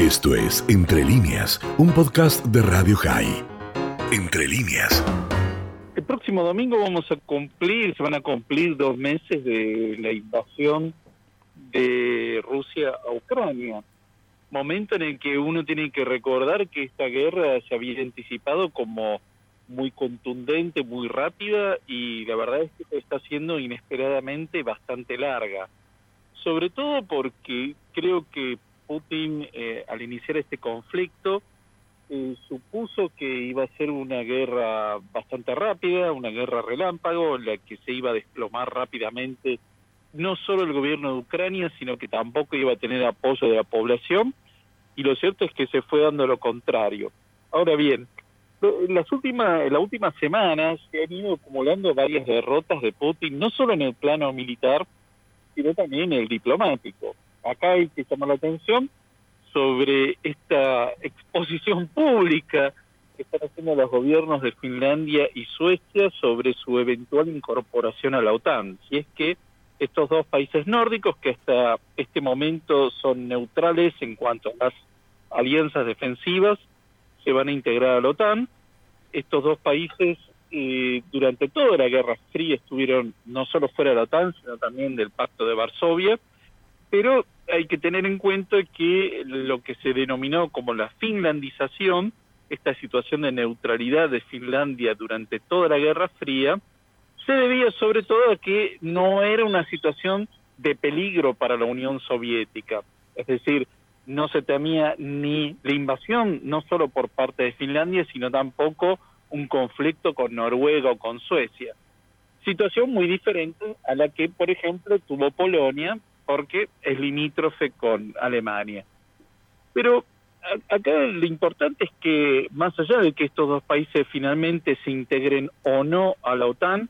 Esto es Entre líneas, un podcast de Radio High. Entre líneas. El próximo domingo vamos a cumplir, se van a cumplir dos meses de la invasión de Rusia a Ucrania. Momento en el que uno tiene que recordar que esta guerra se había anticipado como muy contundente, muy rápida y la verdad es que está siendo inesperadamente bastante larga. Sobre todo porque creo que Putin, eh, al iniciar este conflicto, eh, supuso que iba a ser una guerra bastante rápida, una guerra relámpago, en la que se iba a desplomar rápidamente no solo el gobierno de Ucrania, sino que tampoco iba a tener apoyo de la población, y lo cierto es que se fue dando lo contrario. Ahora bien, en las últimas, en las últimas semanas se han ido acumulando varias derrotas de Putin, no solo en el plano militar, sino también en el diplomático acá hay que llamar la atención sobre esta exposición pública que están haciendo los gobiernos de Finlandia y Suecia sobre su eventual incorporación a la OTAN. Si es que estos dos países nórdicos, que hasta este momento son neutrales en cuanto a las alianzas defensivas, se van a integrar a la OTAN. Estos dos países eh, durante toda la Guerra Fría estuvieron no solo fuera de la OTAN, sino también del Pacto de Varsovia pero hay que tener en cuenta que lo que se denominó como la finlandización, esta situación de neutralidad de Finlandia durante toda la Guerra Fría, se debía sobre todo a que no era una situación de peligro para la Unión Soviética. Es decir, no se temía ni la invasión, no solo por parte de Finlandia, sino tampoco un conflicto con Noruega o con Suecia. Situación muy diferente a la que, por ejemplo, tuvo Polonia porque es limítrofe con Alemania. Pero acá lo importante es que más allá de que estos dos países finalmente se integren o no a la OTAN,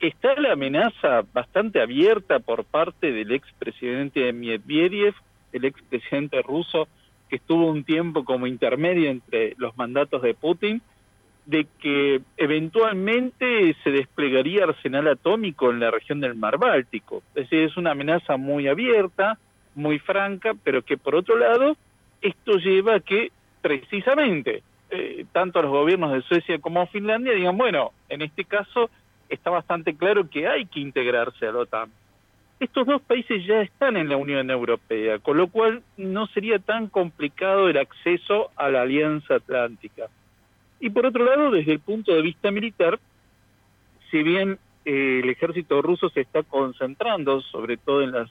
está la amenaza bastante abierta por parte del expresidente Medvedev, el expresidente ruso que estuvo un tiempo como intermedio entre los mandatos de Putin, de que eventualmente se desplegaría arsenal atómico en la región del mar Báltico. Es decir, es una amenaza muy abierta, muy franca, pero que por otro lado, esto lleva a que precisamente eh, tanto los gobiernos de Suecia como Finlandia digan, bueno, en este caso está bastante claro que hay que integrarse a la OTAN. Estos dos países ya están en la Unión Europea, con lo cual no sería tan complicado el acceso a la Alianza Atlántica. Y por otro lado, desde el punto de vista militar, si bien eh, el ejército ruso se está concentrando sobre todo en las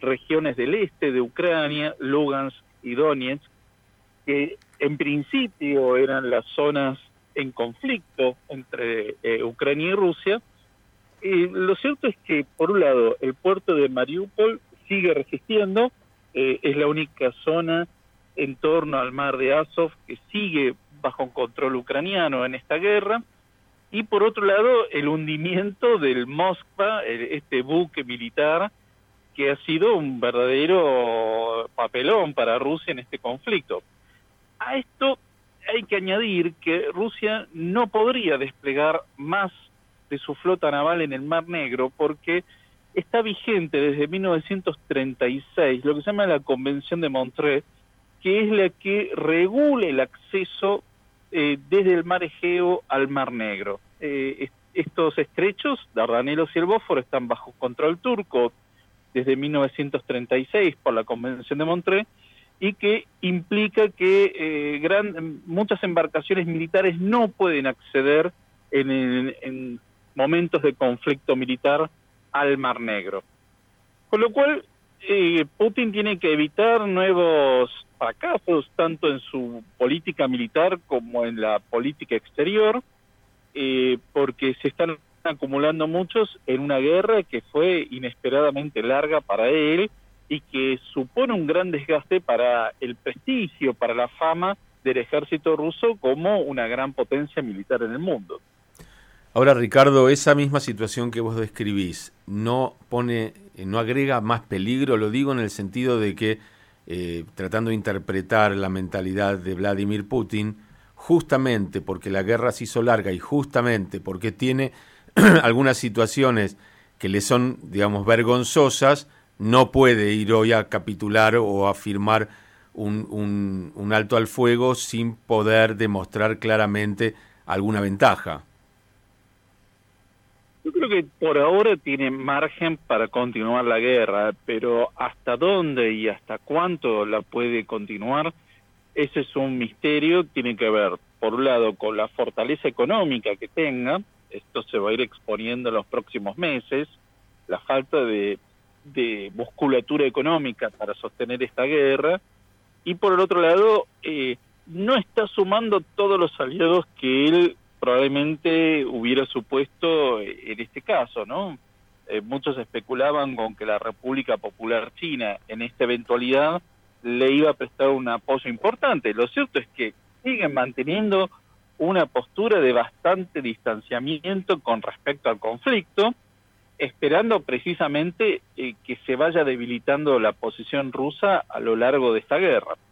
regiones del este de Ucrania, Lugansk y Donetsk, que en principio eran las zonas en conflicto entre eh, Ucrania y Rusia, eh, lo cierto es que, por un lado, el puerto de Mariupol sigue resistiendo, es la única zona en torno al mar de Azov que sigue bajo control ucraniano en esta guerra, y por otro lado el hundimiento del Moskva, este buque militar que ha sido un verdadero papelón para Rusia en este conflicto. A esto hay que añadir que Rusia no podría desplegar más de su flota naval en el Mar Negro porque está vigente desde 1936 lo que se llama la Convención de Montreux, que es la que regula el acceso eh, desde el mar Egeo al mar Negro. Eh, estos estrechos, Dardanelos y el Bósforo, están bajo control turco desde 1936 por la Convención de Montreux y que implica que eh, gran, muchas embarcaciones militares no pueden acceder en, en momentos de conflicto militar al Mar Negro. Con lo cual, Putin tiene que evitar nuevos fracasos tanto en su política militar como en la política exterior, eh, porque se están acumulando muchos en una guerra que fue inesperadamente larga para él y que supone un gran desgaste para el prestigio, para la fama del ejército ruso como una gran potencia militar en el mundo. Ahora, Ricardo, esa misma situación que vos describís no pone, no agrega más peligro, lo digo en el sentido de que eh, tratando de interpretar la mentalidad de Vladimir Putin, justamente porque la guerra se hizo larga y justamente porque tiene algunas situaciones que le son, digamos, vergonzosas, no puede ir hoy a capitular o a firmar un, un, alto al fuego sin poder demostrar claramente alguna ventaja. Yo creo que por ahora tiene margen para continuar la guerra, pero hasta dónde y hasta cuánto la puede continuar, ese es un misterio, tiene que ver, por un lado, con la fortaleza económica que tenga, esto se va a ir exponiendo en los próximos meses, la falta de, de musculatura económica para sostener esta guerra, y por el otro lado, eh, no está sumando todos los aliados que él probablemente hubiera supuesto en este caso, ¿no? Eh, muchos especulaban con que la República Popular China en esta eventualidad le iba a prestar un apoyo importante. Lo cierto es que siguen manteniendo una postura de bastante distanciamiento con respecto al conflicto, esperando precisamente eh, que se vaya debilitando la posición rusa a lo largo de esta guerra.